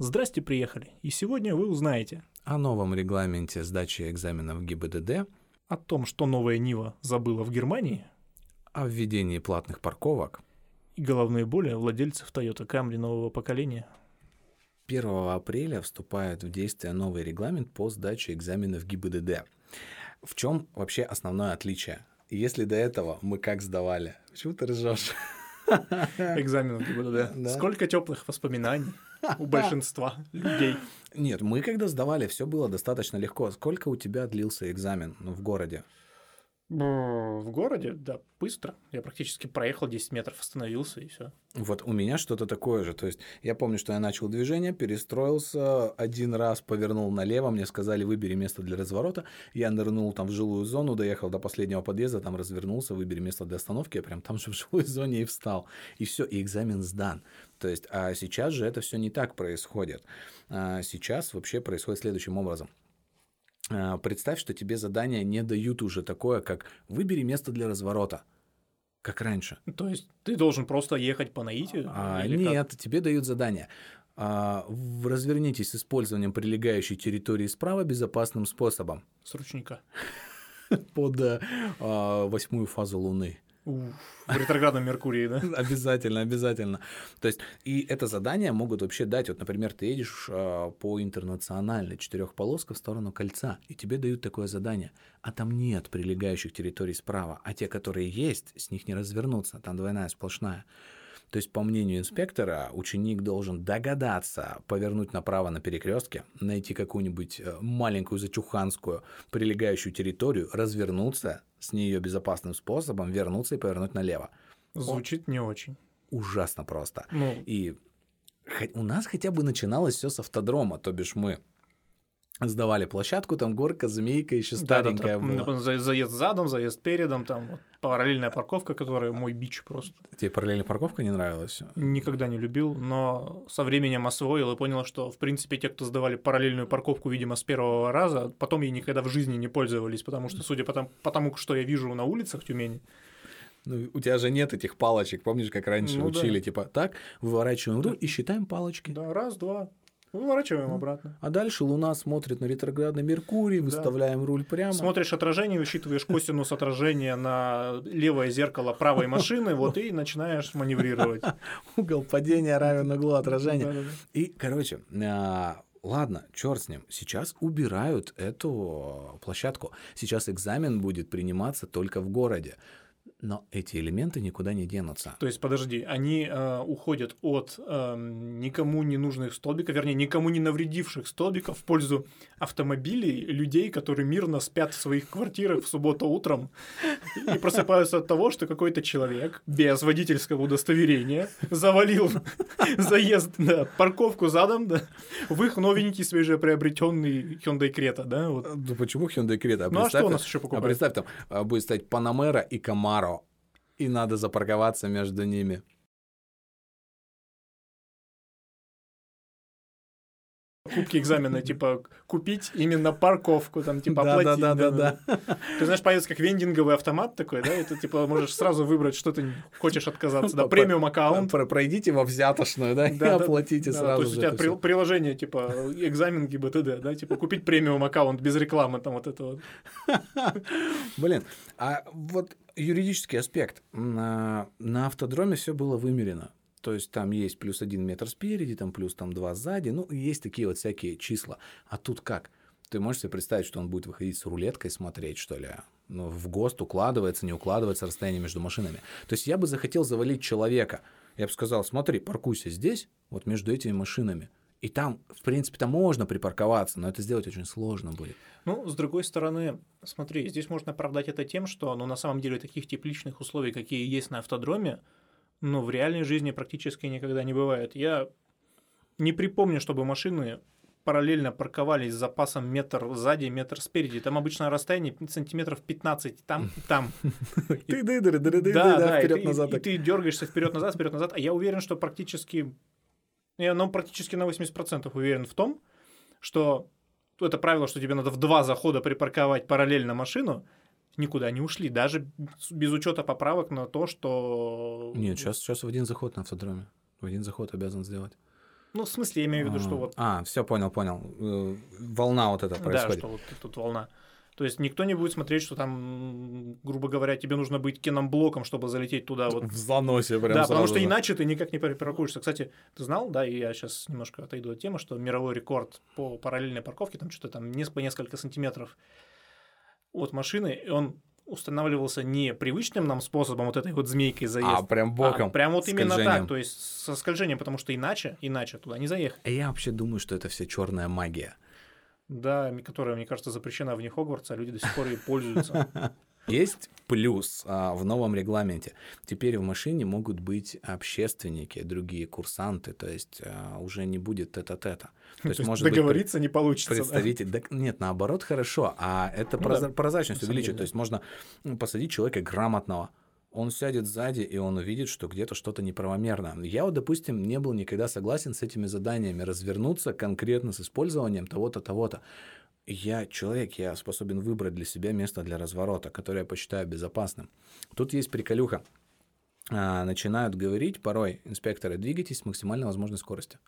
Здрасте, приехали. И сегодня вы узнаете о новом регламенте сдачи экзаменов ГИБДД, о том, что новая Нива забыла в Германии, о введении платных парковок и головные боли владельцев Toyota Camry нового поколения. 1 апреля вступает в действие новый регламент по сдаче экзаменов ГИБДД. В чем вообще основное отличие? Если до этого мы как сдавали? Почему ты ржешь? Экзаменов ГИБДД. Да. Сколько теплых воспоминаний у большинства людей. Нет, мы когда сдавали, все было достаточно легко. Сколько у тебя длился экзамен ну, в городе? В городе, да, быстро. Я практически проехал 10 метров, остановился и все. Вот у меня что-то такое же. То есть я помню, что я начал движение, перестроился, один раз повернул налево, мне сказали, выбери место для разворота. Я нырнул там в жилую зону, доехал до последнего подъезда, там развернулся, выбери место для остановки, я прям там же в жилой зоне и встал. И все, и экзамен сдан. То есть, а сейчас же это все не так происходит. А сейчас вообще происходит следующим образом. А, представь, что тебе задания не дают уже такое, как выбери место для разворота, как раньше. То есть ты должен просто ехать по наитию? А, нет, как? тебе дают задание. А, развернитесь с использованием прилегающей территории справа безопасным способом. С ручника. Под а, восьмую фазу Луны в ретроградном Меркурии, да? Обязательно, обязательно. То есть, и это задание могут вообще дать. Вот, например, ты едешь э, по интернациональной четырехполоска в сторону кольца, и тебе дают такое задание, а там нет прилегающих территорий справа, а те, которые есть, с них не развернуться, там двойная сплошная. То есть, по мнению инспектора, ученик должен догадаться повернуть направо на перекрестке, найти какую-нибудь э, маленькую зачуханскую прилегающую территорию, развернуться с нее безопасным способом, вернуться и повернуть налево. Звучит Он... не очень. Ужасно просто. Ну... И у нас хотя бы начиналось все с автодрома, то бишь мы сдавали площадку, там горка, змейка, еще старенькая да, да, была. Заезд задом, заезд передом, там вот, параллельная парковка, которая мой бич просто. Тебе параллельная парковка не нравилась? Никогда не любил, но со временем освоил и понял, что, в принципе, те, кто сдавали параллельную парковку, видимо, с первого раза, потом ей никогда в жизни не пользовались, потому что, судя по тому, потому что я вижу на улицах Тюмени, ну, у тебя же нет этих палочек, помнишь, как раньше ну, учили, да. типа, так, выворачиваем руль и считаем палочки. Да, раз, два, Выворачиваем обратно. А дальше Луна смотрит на ретроградный Меркурий, выставляем да. руль прямо. Смотришь отражение, высчитываешь косинус отражения на левое зеркало правой машины, вот и начинаешь маневрировать. Угол падения равен углу отражения. И, короче, а, Ладно, черт с ним. Сейчас убирают эту площадку. Сейчас экзамен будет приниматься только в городе. Но эти элементы никуда не денутся. То есть, подожди, они э, уходят от э, никому не нужных столбиков, вернее, никому не навредивших столбиков в пользу автомобилей, людей, которые мирно спят в своих квартирах в субботу утром и просыпаются от того, что какой-то человек без водительского удостоверения завалил заезд на парковку задом да, в их новенький свежеприобретенный Hyundai Creta, да? Вот. Ну почему Hyundai Creta? А ну а что у нас еще покупают? А представь, там а, будет стоять Panamera и Camaro и надо запарковаться между ними. Кубки экзамена, типа, купить именно парковку, там, типа, оплатить. Да, да, да, да. Ты знаешь, появится как вендинговый автомат такой, да, и ты, типа, можешь сразу выбрать, что ты хочешь отказаться, да, премиум аккаунт. Пройдите во взятошную, да, и оплатите сразу То есть у тебя приложение, типа, экзамен ГИБДД, да, типа, купить премиум аккаунт без рекламы, там, вот это вот. Блин, а вот юридический аспект. На, на автодроме все было вымерено. То есть там есть плюс один метр спереди, там плюс там два сзади, ну, есть такие вот всякие числа. А тут как? Ты можешь себе представить, что он будет выходить с рулеткой смотреть, что ли? Ну, в ГОСТ укладывается, не укладывается расстояние между машинами. То есть я бы захотел завалить человека. Я бы сказал, смотри, паркуйся здесь, вот между этими машинами. И там, в принципе, там можно припарковаться, но это сделать очень сложно будет. Ну, с другой стороны, смотри, здесь можно оправдать это тем, что, ну, на самом деле, таких тепличных условий, какие есть на автодроме, ну, в реальной жизни практически никогда не бывает. Я не припомню, чтобы машины параллельно парковались с запасом метр сзади, метр спереди. Там обычно расстояние сантиметров 15 там и там. Ты да, да, вперед назад. И ты дергаешься вперед назад, вперед назад. А я уверен, что практически я ну, практически на 80% уверен в том, что это правило, что тебе надо в два захода припарковать параллельно машину, никуда не ушли, даже без учета поправок на то, что... Нет, сейчас, сейчас в один заход на автодроме. В один заход обязан сделать. Ну, в смысле, я имею в виду, что вот... А, все понял, понял. Э, волна вот эта происходит. Да, что вот тут волна. То есть никто не будет смотреть, что там, грубо говоря, тебе нужно быть кином-блоком, чтобы залететь туда. Вот. В заносе прям Да, сразу потому что же. иначе ты никак не паркуешься. Кстати, ты знал, да, и я сейчас немножко отойду от темы, что мировой рекорд по параллельной парковке, там что-то там по несколько сантиметров от машины, и он устанавливался не привычным нам способом, вот этой вот змейкой заезд, А, прям боком. а прям вот именно так, то есть со скольжением, потому что иначе, иначе туда не заехать. А Я вообще думаю, что это все черная магия. Да, которая, мне кажется, запрещена вне Хогвартса, а люди до сих пор ей пользуются. Есть плюс а, в новом регламенте. Теперь в машине могут быть общественники, другие курсанты, то есть а, уже не будет тета-тета. То есть, может быть, договориться не получится. да. представитель. Да, нет, наоборот, хорошо. А это Ну прозра- да, прозрачность деле, То есть можно м, посадить человека грамотного. Он сядет сзади, и он увидит, что где-то что-то неправомерно. Я вот, допустим, не был никогда согласен с этими заданиями развернуться конкретно с использованием того-то, того-то. Я человек, я способен выбрать для себя место для разворота, которое я посчитаю безопасным. Тут есть приколюха. А, начинают говорить порой инспекторы, двигайтесь с максимально возможной скоростью.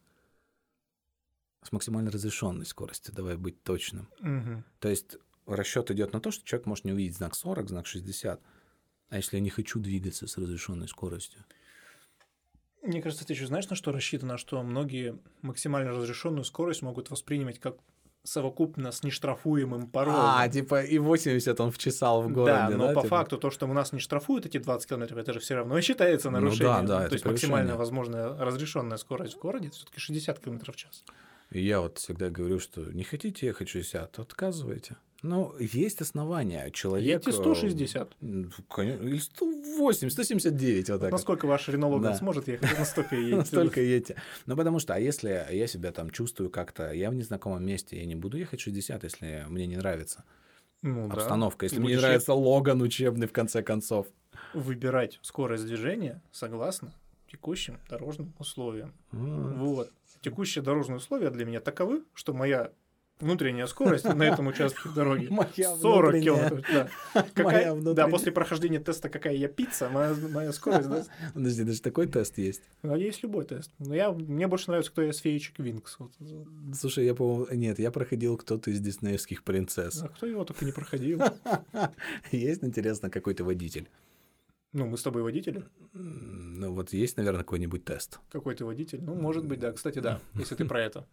С максимально разрешенной скоростью, давай быть точным. Мгм. То есть расчет идет на то, что человек может не увидеть знак 40, знак 60. А если я не хочу двигаться с разрешенной скоростью? Мне кажется, ты еще знаешь, на что рассчитано, что многие максимально разрешенную скорость могут воспринимать как совокупно с нештрафуемым порогом. А, типа и 80 он вчесал в городе, да, да? но по типа? факту то, что у нас не штрафуют эти 20 километров, это же все равно и считается Ну да, нарушением. да, то это есть максимально возможная разрешенная скорость в городе все-таки 60 километров в час. И я вот всегда говорю, что не хотите ехать 60, то отказывайте. Ну, есть основания. Человек... Едьте 160. э, конечно, Или 180, 179, вот так. вот. Насколько ваш Рено Логан Да. сможет ехать, настолько и едете. Настолько едете. Ну, потому что, а если я себя там чувствую как-то, я в незнакомом месте, я не буду ехать 60, если мне не нравится Ну да. обстановка, если И мне не нравится Логан учебный, в конце концов. Выбирать скорость движения согласно текущим дорожным условиям. Вот. Вот. Текущие дорожные условия для меня таковы, что моя внутренняя скорость на этом участке дороги Моя 40 внутренняя. километров. Да. Какая- да, после прохождения теста, какая я пицца, моя, моя скорость, да. Подожди, даже такой тест есть. А есть любой тест. Но я, мне больше нравится, кто я с феечек Винкс. Вот. Слушай, я, по-моему, нет, я проходил кто-то из диснеевских принцесс. А кто его только не проходил? Есть, интересно, какой то водитель? Ну, мы с тобой водители. Ну, вот есть, наверное, какой-нибудь тест. Какой ты водитель? Ну, может быть, да. Кстати, да, если ты про это.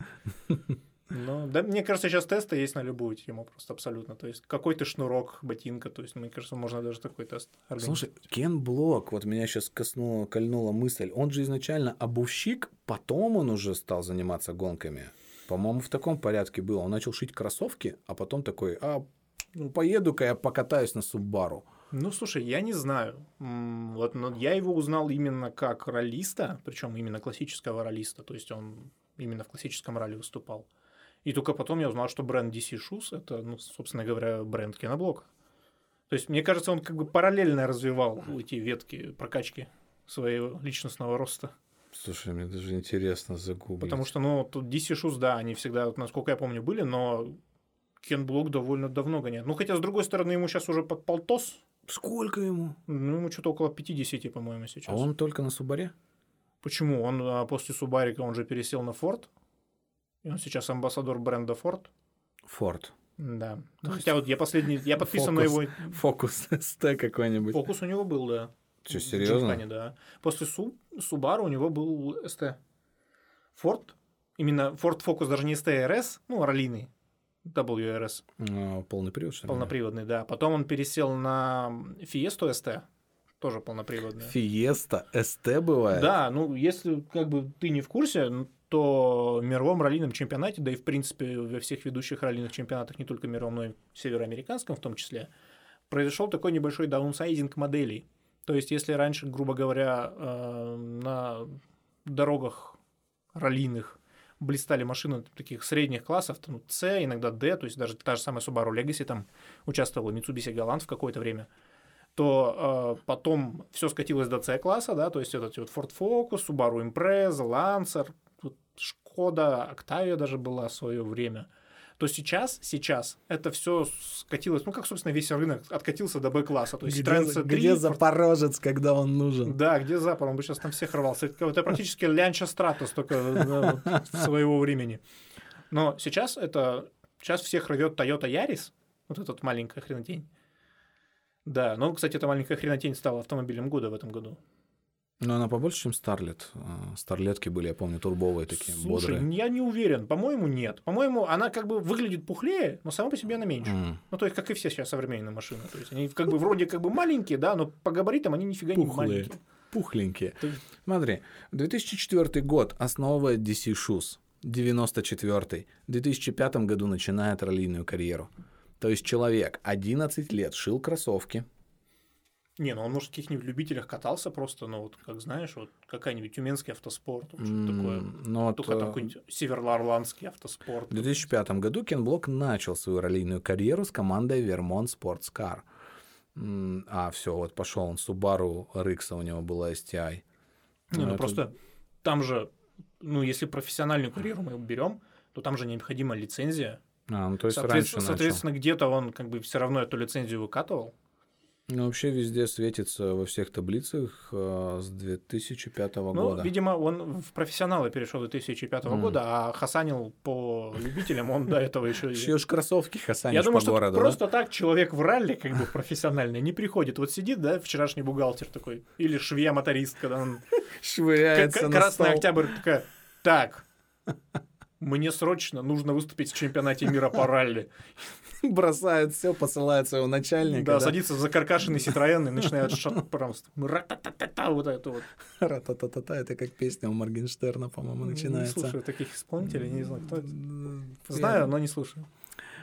Ну, да, мне кажется, сейчас тесты есть на любую тему просто абсолютно. То есть, какой ты шнурок, ботинка, то есть, мне кажется, можно даже такой тест Слушай, организовать. Кен Блок, вот меня сейчас коснула, кольнула мысль, он же изначально обувщик, потом он уже стал заниматься гонками. По-моему, в таком порядке было. Он начал шить кроссовки, а потом такой, а ну, поеду-ка я покатаюсь на Суббару. Ну, слушай, я не знаю. Вот, но я его узнал именно как ролиста, причем именно классического ролиста, то есть он именно в классическом ралли выступал. И только потом я узнал, что бренд DC Shoes это, ну, собственно говоря, бренд киноблока. То есть, мне кажется, он как бы параллельно развивал эти ветки прокачки своего личностного роста. Слушай, мне даже интересно загуглить. Потому что, ну, тут DC Shoes, да, они всегда, вот, насколько я помню, были, но Кен Блок довольно давно гоняет. Ну, хотя, с другой стороны, ему сейчас уже под полтос, Сколько ему? ну, ему что-то около 50, по-моему, сейчас. А он только на Субаре? Почему? Он а, после Субарика он же пересел на Форд. И он сейчас амбассадор бренда Форд. Форд. Да. Ну, хотя вот я последний, я подписан на его... Фокус СТ какой-нибудь. Фокус у него был, да. Что, серьезно? Джимхане, да. После Су... Субару у него был СТ. Форд. Именно Форд Фокус даже не СТ РС, ну, раллийный. WRS, А, полный привод, что полноприводный, да. Потом он пересел на Фиесту СТ, тоже полноприводный. Фиеста СТ бывает? Да, ну если как бы ты не в курсе, то в мировом раллийном чемпионате, да и в принципе во всех ведущих раллийных чемпионатах, не только мировом, но и североамериканском в том числе, произошел такой небольшой даунсайдинг моделей. То есть, если раньше, грубо говоря, э, на дорогах раллийных блистали машины таких средних классов, там, C, иногда D, то есть даже та же самая Subaru Legacy там участвовала, Mitsubishi Galant в какое-то время, то э, потом все скатилось до C-класса, да, то есть этот вот Ford Focus, Subaru Impreza, Lancer, Шкода, Octavia даже была в свое время. то сейчас, сейчас это все скатилось, ну, как, собственно, весь рынок откатился до Б-класса. То есть Где, Citroёn C3 где Запорожец, когда он нужен? Да, где Запад? Он бы сейчас там всех рвался. Это, это практически Лянча Стратос только вот, своего времени. Но сейчас это... Сейчас всех рвет Toyota Yaris, вот этот маленькая хренотень. Да, но, кстати, эта маленькая хренотень стала автомобилем года в этом году. Ну, она побольше, чем Старлет. Старлетки были, я помню, турбовые такие, Слушай, бодрые. я не уверен. По-моему, нет. По-моему, она как бы выглядит пухлее, но сама по себе она меньше. М. Ну, то есть, как и все сейчас современные машины. То есть, они как бы вроде как бы маленькие, да, но по габаритам они нифига не Пухлые. маленькие. Пухленькие. Смотри, 2004 год основывает DC Shoes. 94 В 2005 году начинает раллийную карьеру. То есть человек 11 лет шил кроссовки, Не, ну он, может, в каких-нибудь любителях катался просто, ну, вот, как знаешь, вот какая-нибудь тюменский автоспорт, вот что-то такое. ну, вот, Только э, там какой-нибудь северно-ирландский автоспорт. В 2005 году Кен Блок начал свою раллийную карьеру с командой Vermont Sports Car. А, все, вот пошел он, Subaru Rix у него была STI. Не, ну это- просто там же, ну, если профессиональную карьеру мы берем, то там же необходима лицензия. А, ну то есть Соответственно, раньше начал. соответственно, где-то он как бы все равно эту лицензию выкатывал. Ну, вообще везде светится во всех таблицах э, с 2005 Ну, года. видимо, он в профессионалы перешел 2005 Мгм. года, а хасанил по любителям он до этого еще. Шьешь кроссовки, хасанишь Я думаю, что просто так человек в ралли, как бы профессиональный, не приходит. Вот сидит, да, вчерашний бухгалтер такой, или швея-моторист, когда он швыряется Красный. Октябрь такая, так, мне срочно нужно выступить в чемпионате мира по ралли. бросает все, посылает своего начальника. Да, да. садится за каркашенный Ситроен и начинает шат просто. ра-та-та-та-та, Вот это вот. Ра-та-та-та-та, это как песня у Моргенштерна, по-моему, Не начинается. слушаю таких исполнителей, не знаю, кто это. Знаю, но не слушаю.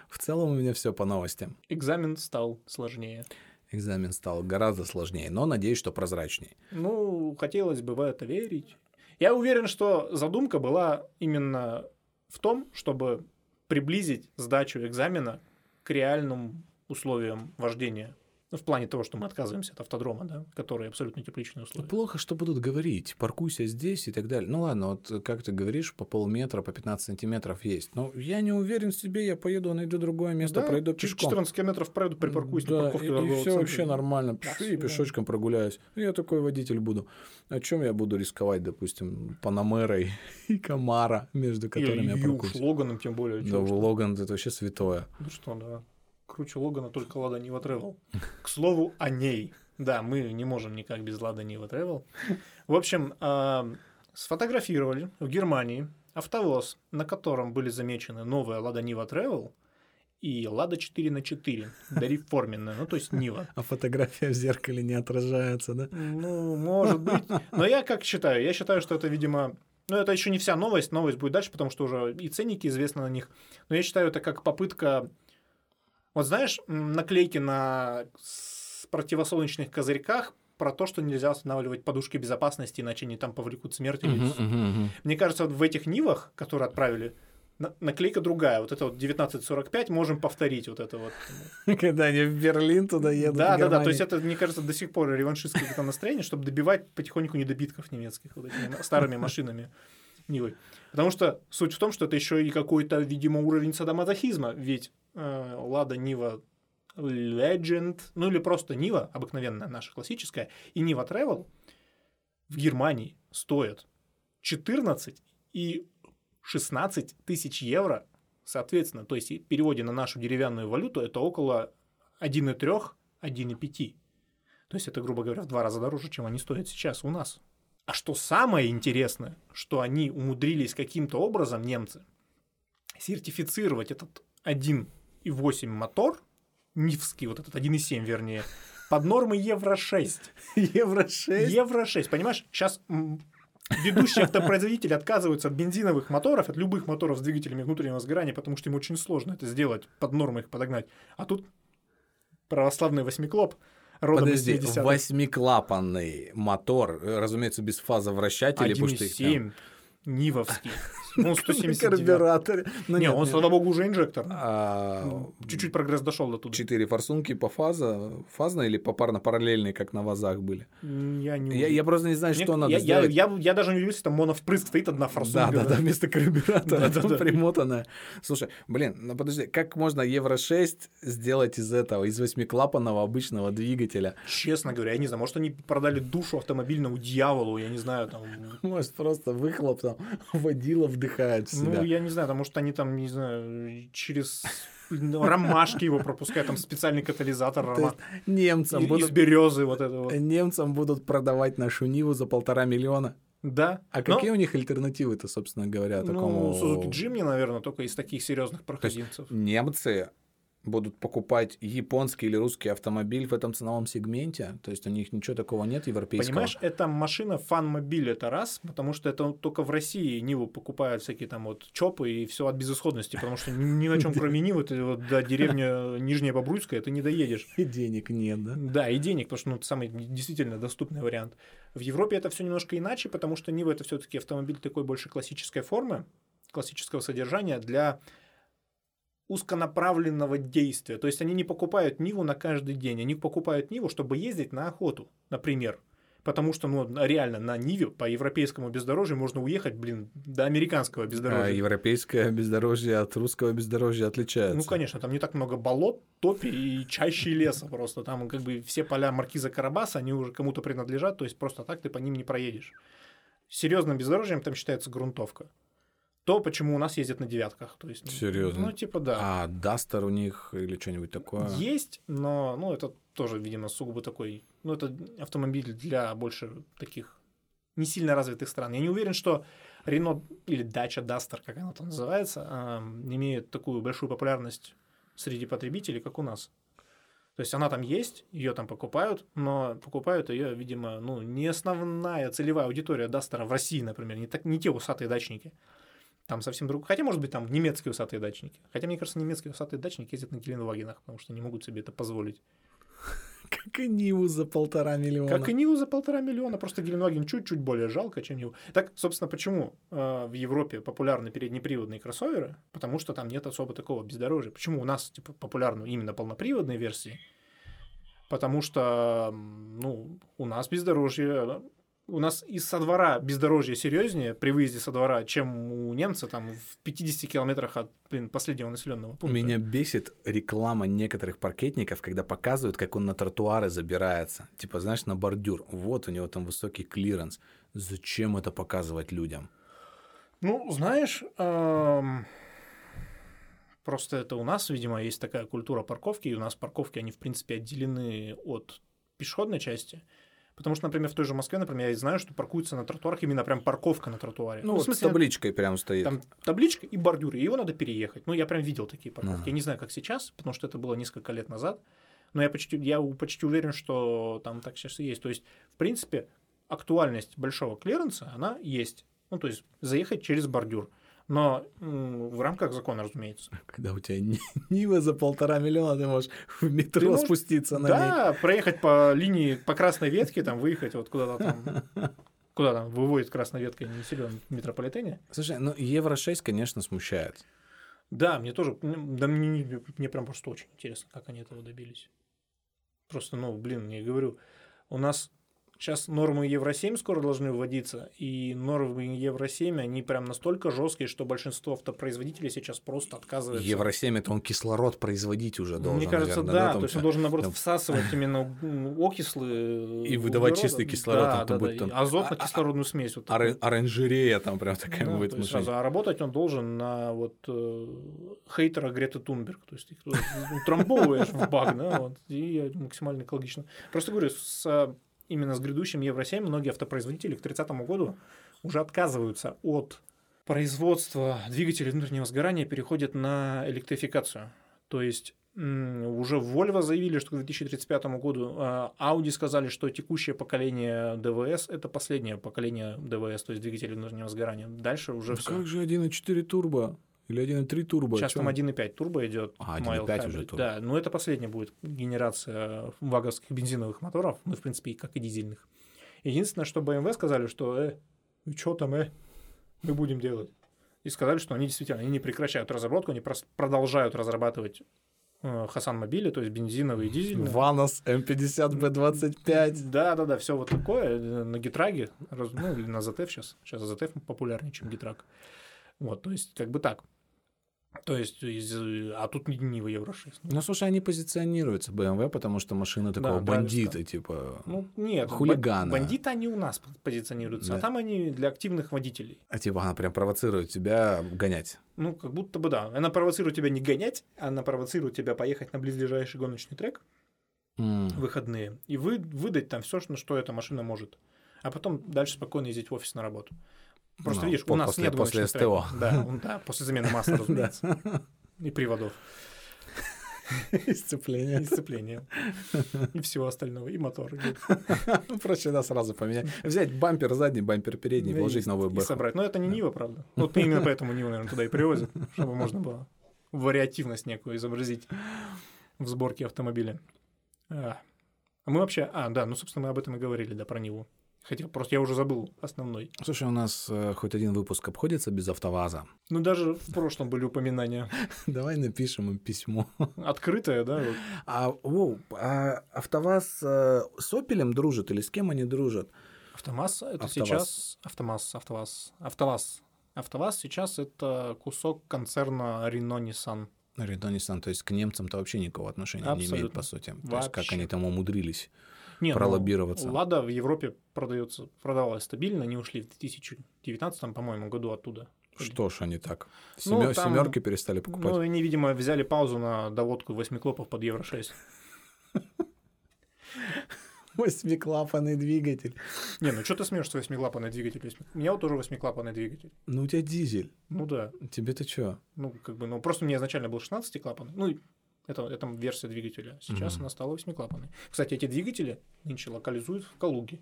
В целом у меня все по новостям. Экзамен стал сложнее. Экзамен стал гораздо сложнее, но надеюсь, что прозрачнее. Ну, хотелось бы в это верить. Я уверен, что задумка была именно в том, чтобы приблизить сдачу экзамена к реальным условиям вождения. Ну, в плане того, что мы отказываемся от автодрома, да, которые абсолютно тепличные условия. Плохо, что будут говорить, паркуйся здесь и так далее. Ну ладно, вот как ты говоришь, по полметра, по 15 сантиметров есть. Но я не уверен в себе, я поеду, найду другое место, Да, пройду пешком. 14 километров пройду, припаркуюсь да, на парковке и, торгового все вообще нормально. Да, и пешочком прогуляюсь. Я такой водитель буду. О чем я буду рисковать, допустим, Панамерой и Камара, между которыми я Или Юж, паркуюсь? Логаном тем более. Да. Логан это вообще святое. Ну что, да. Круче Логана только Лада Нива Travel. К слову о ней. Да, мы не можем никак без Лада Нива Travel. В общем, а, сфотографировали в Германии автовоз, на котором были замечены новая Лада Нива Travel и Лада 4 на 4 дореформенная, ну то есть Нива. А фотография в зеркале не отражается, да? Ну, может быть. Но я как считаю? Я считаю, что это, видимо... Ну, это еще не вся новость. Новость будет дальше, потому что уже и ценники известны на них. Но я считаю, это как попытка... Вот знаешь, наклейки на противосолнечных козырьках про то, что нельзя устанавливать подушки безопасности, иначе они там повлекут смерть. или- мгм. Мне кажется, вот в этих Нивах, которые отправили, на- наклейка другая. Вот это вот 1945 можем повторить вот это вот. Когда они в Берлин туда едут. Да, да, да. То есть это, мне кажется, до сих пор реваншистское настроение, чтобы добивать потихоньку недобитков немецких вот этими старыми машинами Нивы. Потому что суть в том, что это еще и какой-то, видимо, уровень садомазохизма. Ведь э, Лада Нива Legend, ну или просто Нива, обыкновенная наша классическая, и Нива Travel в Германии стоят 14 и 16 тысяч евро, соответственно. То есть в переводе на нашу деревянную валюту это около 1,3, 1,5. То есть это, грубо говоря, в два раза дороже, чем они стоят сейчас у нас. А что самое интересное, что они умудрились каким-то образом, немцы, сертифицировать этот 1,8 мотор, НИФский, вот этот 1,7 вернее, под нормы Евро-6. Евро 6. Евро-6, понимаешь? Сейчас ведущие автопроизводители отказываются от бензиновых моторов, от любых моторов с двигателями внутреннего сгорания, потому что им очень сложно это сделать, под нормы их подогнать. А тут православный восьмиклоп, родом Подожди, из 70-х. восьмиклапанный мотор, э, разумеется, без фазовращателей, потому что их там- 1,7. Нивовский. Ну, 179. Карбюраторе. Ну, Не, нет, он, нет. слава богу, уже инжектор. А, Чуть-чуть прогресс дошел до туда. Четыре форсунки по фаза, фазно или попарно-параллельные, как на вазах были? Я не Я, я просто не знаю, Мне- что надо я, я- сделать. Я, я даже не удивился, там моновпрыск стоит одна Да, форсунка. да, да, вместо карбюратора Да, да, да. примотанная. Слушай, блин, ну подожди, как можно Евро 6 сделать из этого, из восьмиклапанного обычного двигателя? Честно говоря, я не знаю, может, они продали душу автомобильному дьяволу, я не знаю, там... Может, просто выхлоп там водила вдыхает в себя. Ну, я не знаю, там, может, они там, не знаю, через ну, ромашки его пропускают, там специальный катализатор То рома- немцам из, будут, березы вот это вот. немцам будут продавать нашу Ниву за полтора миллиона. Да. А Но, какие у них альтернативы-то, собственно говоря, такому... Ну, Suzuki Jimny, наверное, только из таких серьезных проходимцев. Немцы будут покупать японский или русский автомобиль в этом ценовом сегменте, то есть у них ничего такого нет европейского. Понимаешь, это машина фан-мобиль, это раз, потому что это только в России Ниву покупают всякие там вот чопы и все от безысходности, потому что ни на чем кроме Нивы ты вот до деревни Нижняя Бобруйская ты не доедешь. И денег нет, да? Да, и денег, потому что ну, это самый действительно доступный вариант. В Европе это все немножко иначе, потому что Нива это все-таки автомобиль такой больше классической формы, классического содержания для узконаправленного действия. То есть они не покупают Ниву на каждый день, они покупают Ниву, чтобы ездить на охоту, например. Потому что, ну, реально, на Ниве по европейскому бездорожью можно уехать, блин, до американского А бездорожья. европейское бездорожье от русского бездорожья отличается. Ну, конечно, там не так много болот, топи и чаще леса просто. Там как бы все поля маркиза Карабаса, они уже кому-то принадлежат, то есть просто так ты по ним не проедешь. Серьезным бездорожьем там считается грунтовка. То, почему у нас ездят на девятках. То есть, Серьезно? Ну, типа, да. А Дастер у них или что-нибудь такое? Есть, но ну, это тоже, видимо, сугубо такой... Ну, это автомобиль для больше таких не сильно развитых стран. Я не уверен, что Рено или Дача Дастер, как она там называется, имеет такую большую популярность среди потребителей, как у нас. То есть она там есть, ее там покупают, но покупают ее, видимо, ну, не основная целевая аудитория Дастера в России, например, не, так, не те усатые дачники. Там совсем другой. Хотя, может быть, там немецкие усатые дачники. Хотя, мне кажется, немецкие усатые дачники ездят на Геленвагенах, потому что не могут себе это позволить. Как и Ниву за полтора миллиона. Как и Ниву за полтора миллиона, просто Геленваген чуть-чуть более жалко, чем Ниву. Так, собственно, почему э, в Европе популярны переднеприводные кроссоверы? Потому что там нет особо такого бездорожья. Почему у нас типа, популярны именно полноприводные версии? Потому что, ну, у нас бездорожье, у нас из со двора бездорожье серьезнее при выезде со двора, чем у немца там в 50 километрах от блин, последнего населенного пункта. Меня бесит реклама некоторых паркетников, когда показывают, как он на тротуары забирается. Типа, знаешь, на бордюр. Вот у него там высокий клиренс. Зачем это показывать людям? Ну, знаешь, эм, просто это у нас, видимо, есть такая культура парковки, и у нас парковки, они, в принципе, отделены от пешеходной части. Потому что, например, в той же Москве, например, я знаю, что паркуются на тротуарах именно прям парковка на тротуаре. Ну, вот в с смысле, табличкой прям стоит. там табличка и бордюры, и его надо переехать. Ну, я прям видел такие парковки. Ага. Я не знаю, как сейчас, потому что это было несколько лет назад. Но я почти, я почти уверен, что там так сейчас и есть. То есть, в принципе, актуальность большого клиренса, она есть. Ну, то есть, заехать через бордюр. Но в рамках закона, разумеется. Когда у тебя ни- Нива за полтора миллиона, ты можешь в метро Ты можешь- спуститься на ней. Да, проехать по линии, по красной ветке, там, выехать вот куда-то там. Куда там выводит красная ветка не силен в метрополитене. Слушай, ну Евро 6, конечно, смущает. Да, мне тоже, м, да мне, мне прям просто очень интересно, как они этого добились. Просто, ну, блин, я говорю, у нас сейчас нормы Евро-7 скоро должны вводиться, и нормы Евро-7, они прям настолько жесткие, что большинство автопроизводителей сейчас просто отказываются. Евро 7 это он кислород производить уже должен. Мне кажется, наверное, да, там то есть он должен, наоборот, там- всасывать именно окислы И выдавать углерода. чистый кислород, Да, там да, будет да, там- азотно-кислородную смесь. Вот такую. Оранжерея там прям такая Да, будет машине. сразу, а работать он должен на вот э, хейтера Греты Тунберг. То есть их ну, утрамбовываешь в баг, да, вот, и максимально экологично. Просто говорю, с, а, именно с грядущим Евро-7 многие автопроизводители к 30 году уже отказываются от производства двигателей внутреннего сгорания, переходят на электрификацию. То есть уже Volvo заявили, что к 2035 году, а, Audi сказали, что текущее поколение ДВС это последнее поколение ДВС, то есть двигателей внутреннего сгорания. Дальше уже Ну все. как же 1.4 турбо? Или 1.3 турбо? Сейчас там 1.5 турбо идет. А, mild 1.5 уже турбо. Да, но это последняя будет генерация ваговских бензиновых моторов, ну, в принципе, и как и дизельных. Единственное, что BMW сказали, что, э, и что там, э, мы будем делать. И сказали, что они действительно они не прекращают разработку, они продолжают разрабатывать э, Хасан мобили, то есть бензиновые и дизельные. Ванос М50Б25. Да, да, да, все вот такое э, на гитраге, ну или на ZF сейчас. Сейчас ZF популярнее, чем гитраг. Вот, то есть как бы так. То есть, из, э, а тут не, не в Евро 6. Ну, слушай, они позиционируются BMW, потому что машина такого драйверская. бандита, типа. Ну, нет, Хулигана. бан- Бандиты они у нас позиционируются, Да. а там они для активных водителей. А типа она прям провоцирует тебя гонять. Ну, как будто бы да. Она провоцирует тебя не гонять, она провоцирует тебя поехать на близлежащий гоночный трек в выходные и вы, выдать там все, на что эта машина может. А потом дальше спокойно ездить в офис на работу. Просто Ну, видишь, у нас после- нет после СТО. треков. Да, он- да, после замены масла, разумеется. И приводов, и Сцепление. и всего остального, и мотор. и Проще да, сразу поменять. Взять бампер задний, бампер передний, и- вложить новую и бэху. собрать. Но это не Нива, правда. Вот именно поэтому Ниву, наверное, туда и привозят, чтобы можно было вариативность некую изобразить в сборке автомобиля. А А мы вообще... А, да, ну, собственно, мы об этом и говорили, да, про Ниву. Хотя просто я уже забыл основной. Слушай, у нас э, хоть один выпуск обходится без автоваза. Ну, даже в прошлом были упоминания. Давай напишем им письмо. Открытое, да? вот. А, воу, а автоваз э, с Опелем дружит или с кем они дружат? Автомасс — это Автоваз. сейчас... Автомасс, Автоваз. Автоваз. Автоваз сейчас это кусок концерна Renault Nissan. Renault Nissan, то есть к немцам-то вообще никакого отношения не имеет, Абсолютно. по сути. То есть как Вообще. они там умудрились. Не, ну, Пролоббироваться. Лада в Европе продается, продавалась стабильно, они ушли в 2019, по-моему, году оттуда. Что ж они так? Ну, Семё- там- Семерки перестали покупать. Ну, они, видимо, взяли паузу на доводку восьмиклопов под Евро 6. Восьмиклапанный двигатель. Не, ну что ты смеешься, восьмиклапанный двигатель? У меня вот тоже восьмиклапанный двигатель. Ну, у тебя дизель. Ну да. Тебе-то что? Ну, как бы, ну, просто у меня изначально был 16-клапанный. Ну, это, это версия двигателя. Сейчас Мгм. она стала восьмиклапанной. Кстати, эти двигатели нынче локализуют в Калуге.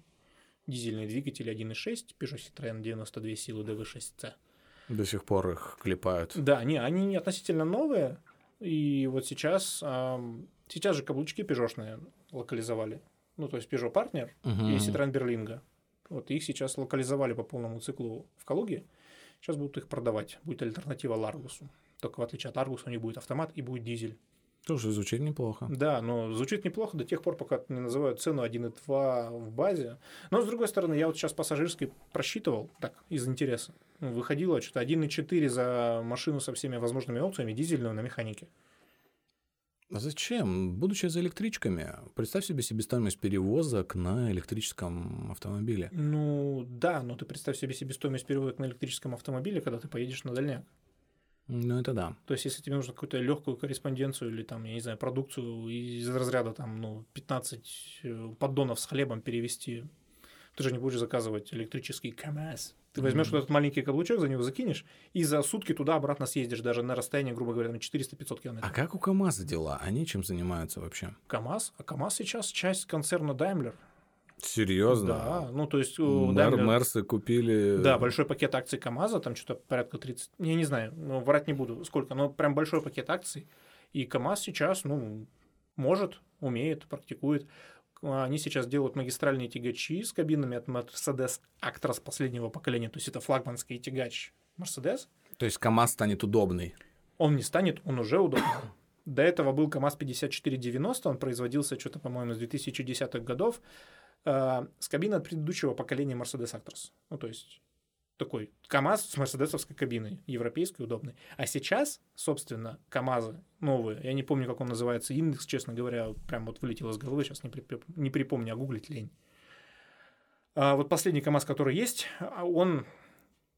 Дизельные двигатели 1.6, Peugeot Citroёn 92 силы DV6C. До сих пор их клепают. Да, они, они относительно новые. И вот сейчас, ам, сейчас же каблучки пежошные локализовали. Ну, то есть Peugeot Partner Мгм. и Citroёn Berlingo. Вот их сейчас локализовали по полному циклу в Калуге. Сейчас будут их продавать. Будет альтернатива Ларгусу. Только в отличие от Аргуса у них будет автомат и будет дизель. Тоже звучит неплохо. Да, но звучит неплохо до тех пор, пока не называют цену 1.2 в базе. Но, с другой стороны, я вот сейчас пассажирский просчитывал, так, из интереса. Выходило что-то 1.4 за машину со всеми возможными опциями, дизельную на механике. А зачем? Будучи за электричками, представь себе себестоимость перевозок на электрическом автомобиле. Ну, да, но ты представь себе себестоимость переводок на электрическом автомобиле, когда ты поедешь на дальняк. Ну, это да. То есть, если тебе нужно какую-то легкую корреспонденцию или там, я не знаю, продукцию из разряда там, ну, 15 э, поддонов с хлебом перевести, ты же не будешь заказывать электрический КамАЗ. Ты возьмешь Мгм. вот этот маленький каблучок, за него закинешь, и за сутки туда-обратно съездишь, даже на расстояние, грубо говоря, на 400-500 А километров. как у КАМАЗа дела? Они чем занимаются вообще? КамАЗ? А КамАЗ сейчас часть концерна Daimler. Серьезно? Да, ну то есть у Мэр, Daimler- Мерсы купили... Да, большой пакет акций КАМАЗа, там что-то порядка 30, я не знаю, ну, врать не буду, сколько, но прям большой пакет акций. И КАМАЗ сейчас, ну, может, умеет, практикует. Они сейчас делают магистральные тягачи с кабинами от Mercedes Actros последнего поколения, то есть это флагманский тягач Mercedes. То есть КАМАЗ станет удобный. Он не станет, он уже удобный. До этого был КАМАЗ 5490, он производился что-то, по-моему, с 2010-х годов, э, с кабиной от предыдущего поколения Mercedes Actros. Ну, то есть такой КАМАЗ с мерседесовской кабиной, европейской, удобной. А сейчас, собственно, КАМАЗы новые, я не помню, как он называется, индекс, честно говоря, прям вот вылетел из головы, сейчас не, припе- не припомню, а гуглить лень. А вот последний КАМАЗ, который есть, а, он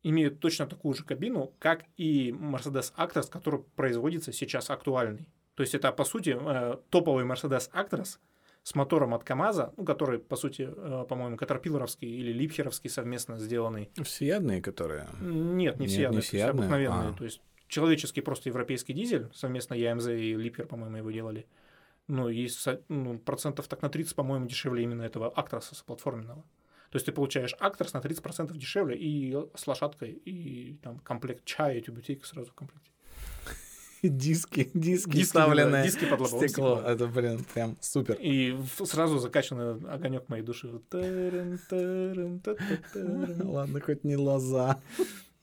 имеет точно такую же кабину, как и Mercedes Actros, который производится сейчас актуальный. То есть это, по сути, э, топовый Mercedes Actros с мотором от КАМАЗа, ну, который, по сути, э, по-моему, Катерпиллеровский или Липхеровский совместно сделанный. Всеядные, которые... Нет, не Нет, всеядные, не то есть всеядные? обыкновенные. А. То есть человеческий просто европейский дизель, совместно ЯМЗ и Липхер, по-моему, его делали. Ну, и ну, процентов так на 30, по-моему, дешевле именно этого Актроса платформенного. То есть ты получаешь Актрос на 30% дешевле и с лошадкой, и там комплект чая, тюбетейка сразу в комплекте. Диски, диски, Диски, вставленные. диски под лобовое стекло. стекло. Это, блин, прям супер. И сразу закачанный огонек моей души. Ладно, хоть не лоза.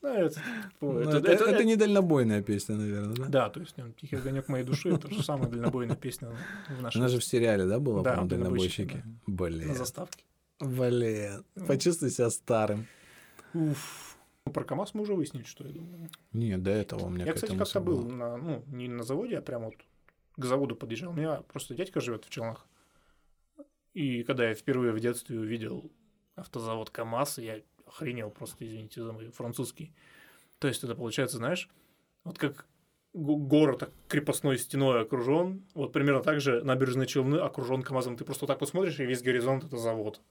Это, Ну, это- это, это- это не дальнобойная песня, наверное, да? Да, то есть ну, «Тихий огонек моей души» — это же самая дальнобойная песня в нашей Она же в сериале, да, была, Да, «Дальнобойщики», дальнобойщики? на Блин. заставке. Блин. Почувствуй себя старым. Уф. Ну, Про КамАЗ мы уже выяснили, что я думаю. Нет, до этого у меня Я, кстати, как-то был на, ну, не на заводе, а прямо вот к заводу подъезжал. У меня просто дядька живет в Челнах. И когда я впервые в детстве увидел автозавод КамАЗ, я охренел просто, извините за мой французский. То есть это получается, знаешь, вот как го- город крепостной стеной окружен, вот примерно так же набережные Челны окружен КамАЗом. Ты просто вот так посмотришь, и весь горизонт это завод.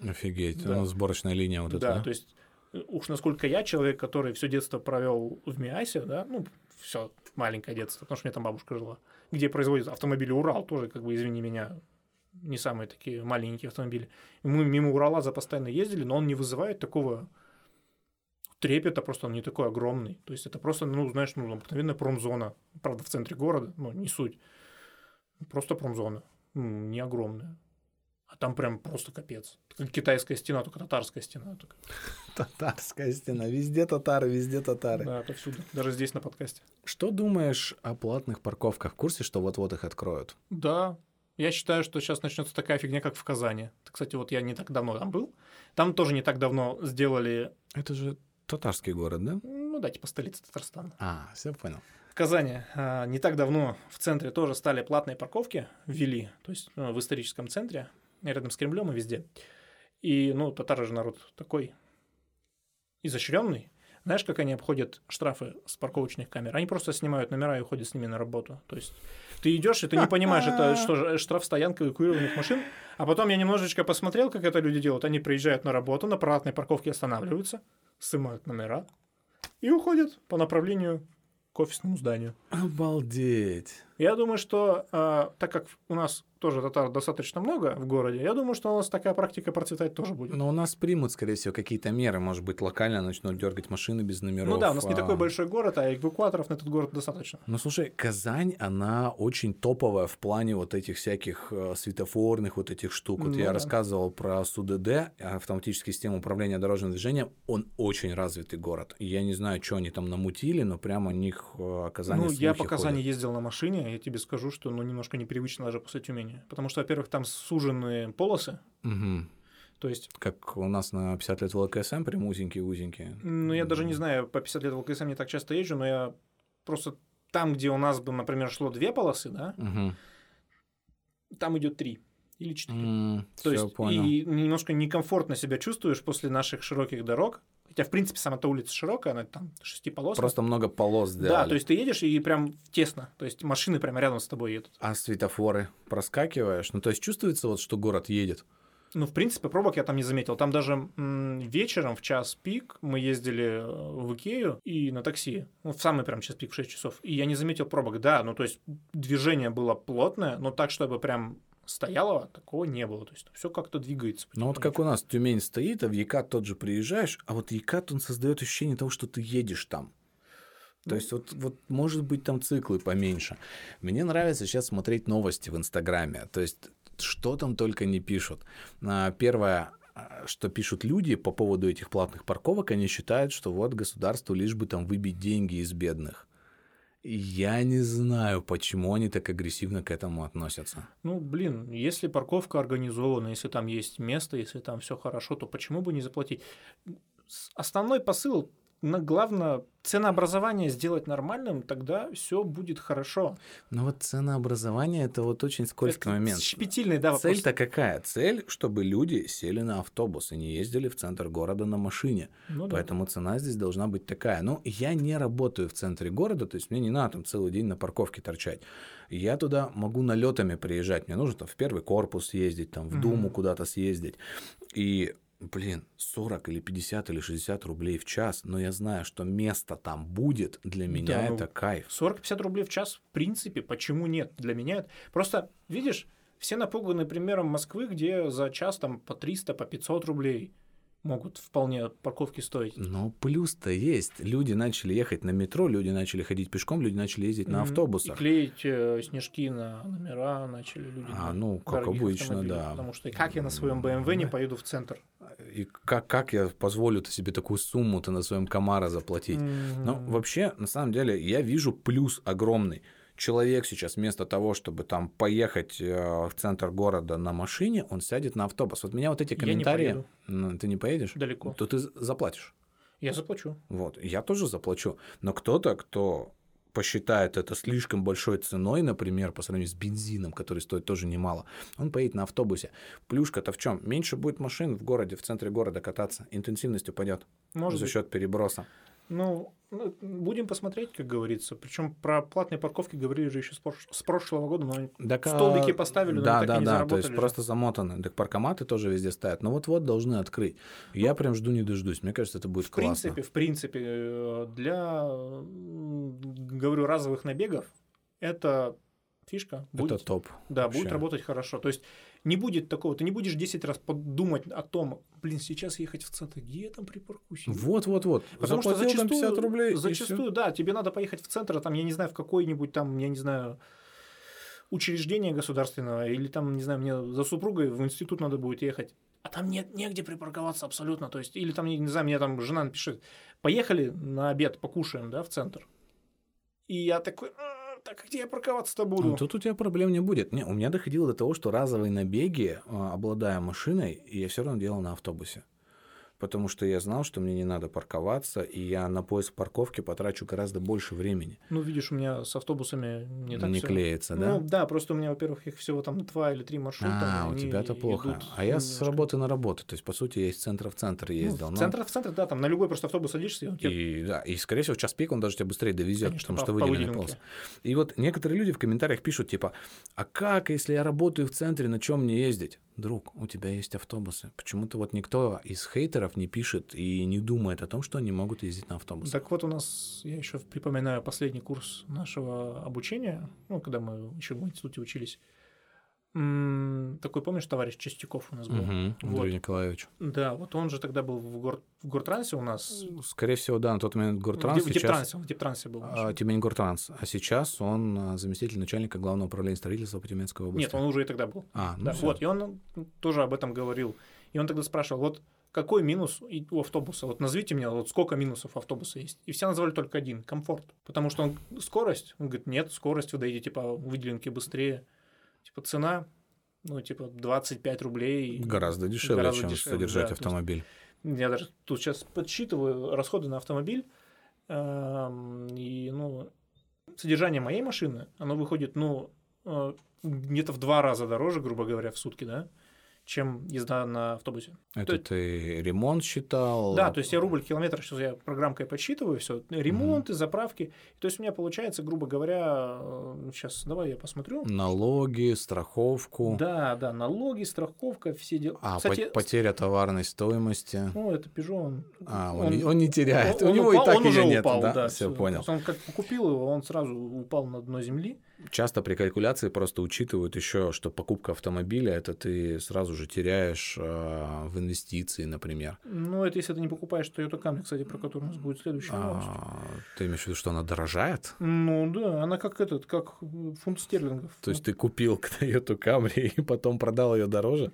Офигеть. Да. Ну, сборочная линия вот эта, да, да? то есть уж насколько я человек, который все детство провел в Миасе, да, ну, все маленькое детство, потому что у меня там бабушка жила, где производят автомобили Урал, тоже, как бы, извини меня, не самые такие маленькие автомобили. Мы мимо Урала постоянно ездили, но он не вызывает такого трепета, просто он не такой огромный. То есть это просто, ну, знаешь, ну, обыкновенная промзона. Правда, в центре города, ну, не суть. Просто промзона, не огромная. А там прям просто капец. Как китайская стена, только татарская стена. Только. Татарская стена. Везде татары, везде татары. Да, отовсюду. Даже здесь на подкасте. Что думаешь о платных парковках? В курсе, что вот-вот их откроют? Да. Я считаю, что сейчас начнется такая фигня, как в Казани. Кстати, вот я не так давно там был. Там тоже не так давно сделали, Это же татарский город, да? ну да, типа столица Татарстана. А, все понял. В Казани а, не так давно в центре тоже стали платные парковки, ввели, то есть ну, в историческом центре, рядом с Кремлем и везде. И, ну, татары же народ такой изощренный. Знаешь, как они обходят штрафы с парковочных камер? Они просто снимают номера и уходят с ними на работу. То есть ты идешь, и ты не понимаешь, это что же, штраф стоянка эвакуированных машин. А потом я немножечко посмотрел, как это люди делают. Они приезжают на работу, на платной парковке останавливаются, снимают номера и уходят по направлению к офисному зданию. Обалдеть. Я думаю, что а, так как у нас тоже татар достаточно много в городе, я думаю, что у нас такая практика процветать тоже будет. Но у нас примут, скорее всего, какие-то меры. Может быть, локально начнут дергать машины без номеров. ну да, у нас не а- такой большой город, а эвакуаторов на этот город достаточно. Ну, слушай, Казань, она очень топовая в плане вот этих всяких э, светофорных вот этих штук. Вот Ну я да. рассказывал про СУДД, автоматический систему управления дорожным движением. Он очень развитый город. И я не знаю, что они там намутили, но прямо о них э, о Казани ну, я по Казани ходят. ездил на машине, я тебе скажу, что ну, немножко непривычно даже после Тюмени. Потому что, во-первых, там суженные полосы, Мгм. то есть, Как у нас на 50 лет ВЛКСМ прям узенькие-узенькие. ну, я даже не знаю, по 50 лет в ЛКСМ не так часто езжу, но я просто там, где у нас бы, например, шло две полосы, да, Мгм. там идет три или четыре. М, То есть понял. и немножко некомфортно себя чувствуешь после наших широких дорог. Хотя, в принципе, сама-то улица широкая, она там шестиполосная. Просто много полос сделали. Да, то есть ты едешь и прям тесно. То есть машины прямо рядом с тобой едут. А светофоры проскакиваешь? Ну, то есть чувствуется вот, что город едет? Ну, в принципе, пробок я там не заметил. Там даже м, вечером в час пик мы ездили э, в Икею и на такси. Ну, в самый прям час пик в 6 часов. И я не заметил пробок. Да, ну то есть движение было плотное, но так, чтобы прям стояло, такого не было. То есть все как-то двигается. Ну вот как у нас Тюмень стоит, а в Екат тот же приезжаешь, а вот Екат, он создает ощущение того, что ты едешь там. То Ну. есть вот, вот может быть там циклы поменьше. Мне нравится сейчас смотреть новости в Инстаграме. То есть что там только не пишут. А, Первое, а, что пишут люди по поводу этих платных парковок, они считают, что вот государству лишь бы там выбить деньги из бедных. Я не знаю, почему они так агрессивно к этому относятся. Ну, блин, если парковка организована, если там есть место, если там все хорошо, то почему бы не заплатить? Основной посыл, главное, ценообразование сделать нормальным, тогда все будет хорошо. Но вот ценообразование это вот очень скользкий Это момент. Щепетильный, да, вопрос. Цель-то какая? Цель, чтобы люди сели на автобус и не ездили в центр города на машине. Ну да. Поэтому цена здесь должна быть такая. Ну, я не работаю в центре города, то есть мне не надо там целый день на парковке торчать. Я туда могу налетами приезжать. Мне нужно там в первый корпус съездить, там в. Думу куда-то съездить. И, блин, 40 или 50 или 60 рублей в час, но я знаю, что место там будет, для меня Да, ну, это кайф. 40-50 рублей в час, в принципе, почему нет? Для меня это... Просто, видишь, все напуганы примером Москвы, где за час там по 300, по 500 рублей. могут вполне парковки стоить. Но плюс-то есть. Люди начали ехать на метро, люди начали ходить пешком, люди начали ездить на Мгм. автобусах. И клеить э, снежки на номера начали люди. А, на ну, как обычно, да. Потому что как я на своем BMW не поеду в центр? И как, как я позволю себе такую сумму-то на своем Камара заплатить? Ну, Мгм. вообще, на самом деле, я вижу плюс огромный. Человек сейчас вместо того, чтобы там поехать э, в центр города на машине, он сядет на автобус. Вот меня вот эти Я не комментарии... поеду. Ну, ты не поедешь? Далеко. То ты заплатишь. Я заплачу. Вот. Я тоже заплачу. Но кто-то, кто посчитает это слишком большой ценой, например, по сравнению с бензином, который стоит тоже немало, он поедет на автобусе. Плюшка-то в чем? Меньше будет машин в городе, в центре города кататься. Интенсивность упадет Может за быть. счет переброса. Ну, ну, будем посмотреть, как говорится. Причем про платные парковки говорили же еще с, прош- с прошлого года, но они Так, а, столбики поставили, но да, так да, и не да, то есть просто замотаны. Так паркоматы тоже везде стоят. Но вот-вот должны открыть. Я прям жду не дождусь. Мне кажется, это будет в классно. принципе, в принципе, э, для, говорю, разовых набегов это фишка. Будет, Это топ. да, вообще. будет работать хорошо. То есть не будет такого, ты не будешь 10 раз подумать о том, блин, сейчас ехать в центр, где я там припаркуюсь? Вот-вот-вот. Потому что Заплатил там зачастую, 50 рублей. зачастую, да, тебе надо поехать в центр, а там, я не знаю, в какой-нибудь там, я не знаю, учреждение государственное, или там, не знаю, мне за супругой в институт надо будет ехать. А там нет негде припарковаться абсолютно. То есть, или там, не знаю, мне там жена напишет, поехали на обед, покушаем, да, в центр. И я такой, «А, так где я парковаться-то буду? Ну, Тут у тебя проблем не будет. Не, у меня доходило до того, что разовые набеги, а, обладая машиной, я все равно делал на автобусе. Потому что я знал, что мне не надо парковаться, и я на поиск парковки потрачу гораздо больше времени. Ну, видишь, у меня с автобусами не так не всё. клеится, да? Ну, да, просто у меня, во-первых, их всего там два или три маршрута. а, у тебя-то плохо. А я с немножко- работы на работу. То есть, по сути, я из центра в центр Ну, ездил. в но- центр в центр, да, там на любой просто автобус садишься, и он тебе И, да, и, скорее всего, в час пик он даже тебя быстрее довезет, Конечно, потому по- что выделенная полоса. И вот некоторые люди в комментариях пишут, типа, а как, если я работаю в центре, на чем мне ездить? Друг, у тебя есть автобусы. Почему-то вот никто из хейтеров не пишет и не думает о том, что они могут ездить на автобусах. Так вот у нас, я еще припоминаю последний курс нашего обучения, ну, когда мы еще в институте учились. Такой, помнишь, товарищ Чистяков у нас был? Вот. Андрей Николаевич. Да, вот он же тогда был в, гор... в Гортрансе у нас. Скорее всего, да, на тот момент в, Гортранс, в сейчас... Дептрансе, он в Дептрансе был. а, Тюмень Гортранс. А сейчас он а, заместитель начальника главного управления строительства по Тюменской области. Нет, он уже и тогда был. А, ну Да, вот, и он тоже об этом говорил. И он тогда спрашивал, вот какой минус у автобуса? Вот назовите мне, вот сколько минусов автобуса есть. И все назвали только один – комфорт. Потому что он скорость, он говорит, нет, скорость, вы доедете по выделенке быстрее. Типа цена, ну, типа 25 рублей. Гораздо дешевле, Гораздо чем дешевле, содержать да, автомобиль. Я даже тут сейчас подсчитываю расходы на автомобиль. эм, И, ну, содержание моей машины, оно выходит, ну, э, где-то в два раза дороже, грубо говоря, в сутки, да, чем езда на автобусе. Это есть- ты ремонт считал? Да, то есть я рубль километр, сейчас я программкой подсчитываю, все, ремонты, заправки. То есть у меня получается, грубо говоря, сейчас давай я посмотрю. Налоги, страховку. Да, да, налоги, страховка, все дела. А, Кстати, по- потеря товарной стоимости. ну, это Peugeot, он... А, он, не, он не теряет. он- У он него упал- и так он уже нет. упал, да, да, все всё. понял. То Он как купил его, он сразу упал на дно земли. Часто при калькуляции просто учитывают еще, что покупка автомобиля это ты сразу же теряешь э, в инвестиции, например. Ну, это если ты не покупаешь Toyota Camry, кстати, про которую у нас будет следующая новость. А, ты имеешь в виду, что она дорожает? Ну, да, она как этот, как фунт стерлингов. То есть ты купил Toyota Camry и потом продал ее дороже?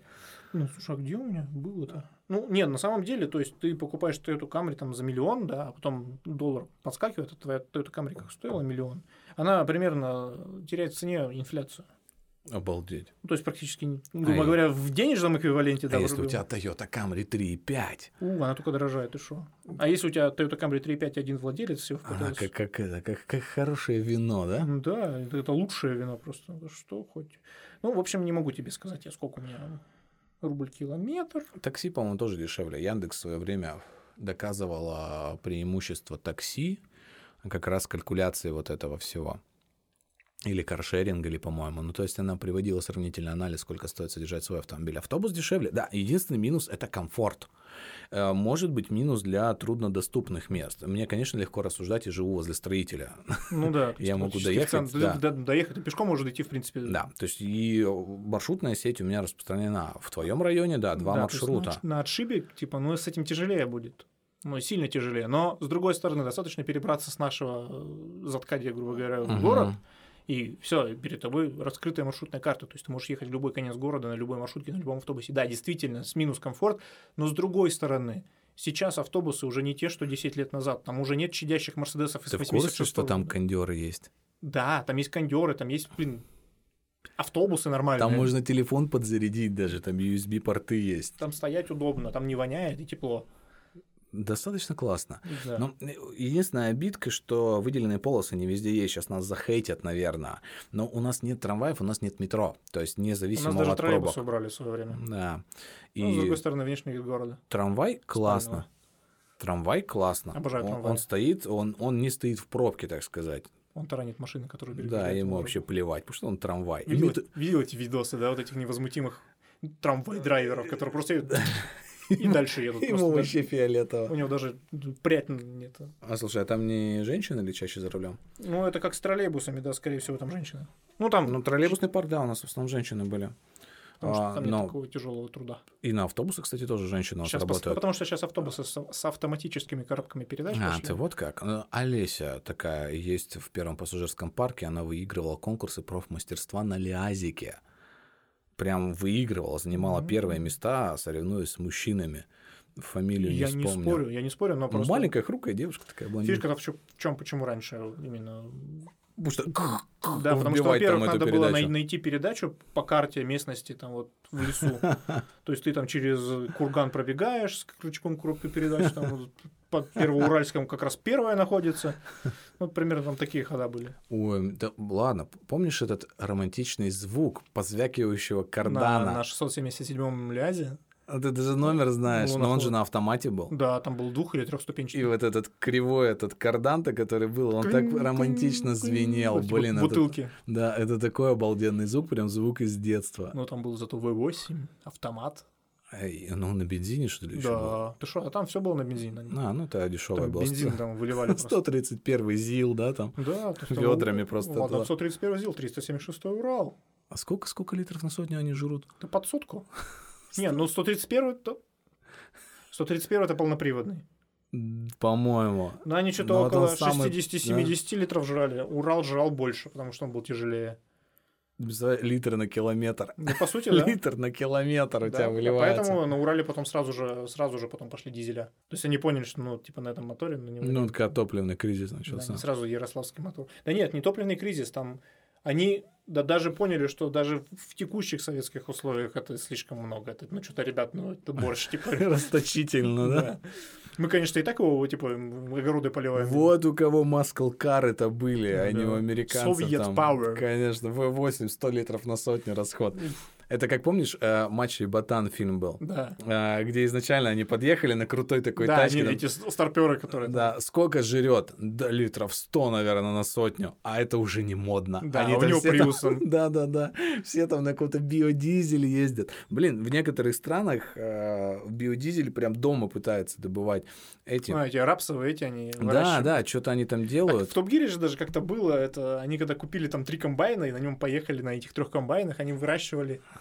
Ну, слушай, а где у меня было-то? Ну, нет, на самом деле, то есть ты покупаешь Toyota Camry там за миллион, да, а потом доллар подскакивает, а твоя Toyota Camry как стоила миллион. Она примерно теряет в цене инфляцию. Обалдеть. Ну, то есть практически, грубо А говоря, в денежном эквиваленте, да, а в если у тебя Toyota Camry 3.5? У, она только дорожает, и что? А если у тебя Toyota Camry 3.5 один владелец, все в Она как, как, это, как, как хорошее вино, да? Ну Да, это, это лучшее вино просто. Да Что хоть. Ну, в общем, не могу тебе сказать, я сколько у меня рубль километр. Такси, по-моему, тоже дешевле. Яндекс в свое время доказывала преимущество такси как раз калькуляции вот этого всего. или каршеринг, или, по-моему. Ну, то есть она приводила сравнительный анализ, сколько стоит содержать свой автомобиль. Автобус дешевле. Да, единственный минус — это комфорт. Э, может быть минус для труднодоступных мест. Мне, конечно, легко рассуждать, и живу возле строителя. Ну да. Я могу доехать. Да. Доехать, ты пешком может идти, в принципе. Да, то есть и маршрутная сеть у меня распространена. В твоем районе, да, два да, маршрута. На, на отшибе, типа, ну, с этим тяжелее будет. Ну, сильно тяжелее. Но, с другой стороны, достаточно перебраться с нашего э, заткадия, грубо говоря, в город, и все, перед тобой раскрытая маршрутная карта. То есть ты можешь ехать в любой конец города, на любой маршрутке, на любом автобусе. Да, действительно, с минус комфорт, но с другой стороны, сейчас автобусы уже не те, что 10 лет назад. Там уже нет чадящих Мерседесов из Ты 86 в курсе, что там кондеры есть? Да, там есть кондеры, там есть, блин, автобусы нормальные. Там можно телефон подзарядить даже, там USB-порты есть. Там стоять удобно, там не воняет и тепло. Достаточно классно. Да. Но э, единственная обидка, что выделенные полосы не везде есть. Сейчас нас захейтят, наверное. Но у нас нет трамваев, у нас нет метро. То есть независимо от пробок. У нас даже троллейбусы убрали в свое время. Да. И... Ну, с другой стороны, внешний вид города. Трамвай классно. Спального. Трамвай классно. Обожаю он, трамвай. Он стоит, он, он не стоит в пробке, так сказать. Он таранит машины, которые Да, ему вообще плевать, потому что он трамвай. Видел, И... видел эти видосы, да, вот этих невозмутимых трамвай-драйверов, которые просто и дальше едут. Ему вообще фиолетово. У него даже прядь нет. А слушай, а там не женщины или чаще за рулем? Ну, это как с троллейбусами, да, скорее всего, там женщины. Ну, там... Ну, троллейбусный парк, да, у нас в основном женщины были. Потому что там а, но... нет такого тяжелого труда. И на автобусах, кстати, тоже женщины сейчас работают. Потому что сейчас автобусы с, с автоматическими коробками передач. А, пошли. ты вот как. Ну, Олеся такая есть в первом пассажирском парке, она выигрывала конкурсы профмастерства на Лиазике прям выигрывала, занимала mm-hmm. первые места, соревнуясь с мужчинами. Фамилию я не вспомню. не спорю, я не спорю, но ну, просто... маленькая, хрупкая девушка такая блондинка. Фишка в чем, почему раньше именно... Потому что... Да, потому что, во-первых, надо было найти передачу по карте местности там вот в лесу. То есть ты там через курган пробегаешь с крючком коробки передач, там под Первоуральском как раз первая находится. Вот примерно там такие хода были. Ой, да ладно, помнишь этот романтичный звук позвякивающего кардана? На, на 677-м лязе? А ты даже номер знаешь, ну, но он же на автомате был. Да, там был двух- или трехступенчатый. И вот этот кривой этот кардан-то, который был, он так романтично звенел. Блин, бутылки. Это, да, это такой обалденный звук, прям звук из детства. Ну, там был зато V8, автомат. Ну, на бензине, что ли, еще Да, было? ты что, а там все было на бензине. А, ну, это дешевая была. Бензин там выливали 131 ЗИЛ, да, там? Да. Ведрами просто. Ладно, 131 ЗИЛ, 376 Урал. А сколько, сколько литров на сотню они жрут? Да под сутку. Не, ну 131 это... 131 это полноприводный. По-моему. Ну, они что-то ну, около 60-70 да. литров жрали. Урал жрал больше, потому что он был тяжелее. Литр на километр. Ну, по сути, да. Литр на километр у да, тебя выливается. Поэтому на Урале потом сразу же, сразу же потом пошли дизеля. То есть они поняли, что, ну, типа, на этом моторе... Ну, ну когда топливный кризис начался. Да, сразу Ярославский мотор. Да нет, не топливный кризис, там они да даже поняли, что даже в текущих советских условиях это слишком много. Это, ну, что-то, ребят, ну, это борщ, типа. Расточительно, да? Мы, конечно, и так его, типа, огороды поливаем. Вот у кого маскал кар это были, а не у американцев. Soviet Power. Конечно, V8, 100 литров на сотню расход. Это как помнишь, э, матч и Ботан фильм был? Да. Э, где изначально они подъехали на крутой такой да, тачке. Да, эти старперы, которые... Да, сколько жрет? Да, литров 100, наверное, на сотню. А это уже не модно. Да, они у него приусом. Да, да, да. Все там на каком-то биодизеле ездят. Блин, в некоторых странах э, биодизель прям дома пытаются добывать. Эти... Ну, эти рапсовые, эти они Да, да, что-то они там делают. Так, в Топ-Гире же даже как-то было, это они когда купили там три комбайна и на нем поехали на этих трех комбайнах, они выращивали а,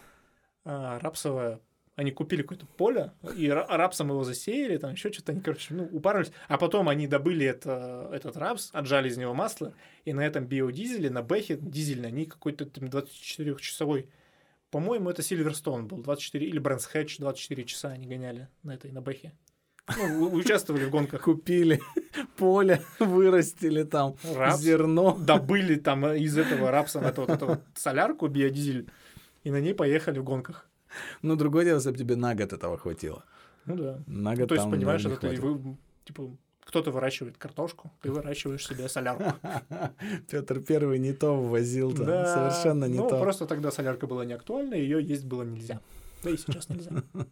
рапсовое они купили какое-то поле, и рапсом его засеяли, там еще что-то, они, короче, ну, упарывались. А потом они добыли это, этот рапс, отжали из него масло, и на этом биодизеле, на бэхе дизельный, они какой-то 24-часовой, по-моему, это Сильверстон был, 24, или Брэнс Хэтч, 24 часа они гоняли на этой, на бэхе. Ну, участвовали в гонках. Купили поле, вырастили там Рапс, зерно. Добыли там из этого рапса на вот эту солярку, биодизель, и на ней поехали в гонках. Ну, другое дело, если бы тебе на год этого хватило. Ну да. На год ну, То есть, понимаешь, это ты, вы, типа, кто-то выращивает картошку, ты выращиваешь себе солярку. Петр Первый не то ввозил, да, совершенно не ну, то. просто тогда солярка была не актуальна, ее есть было нельзя. Да и сейчас нельзя.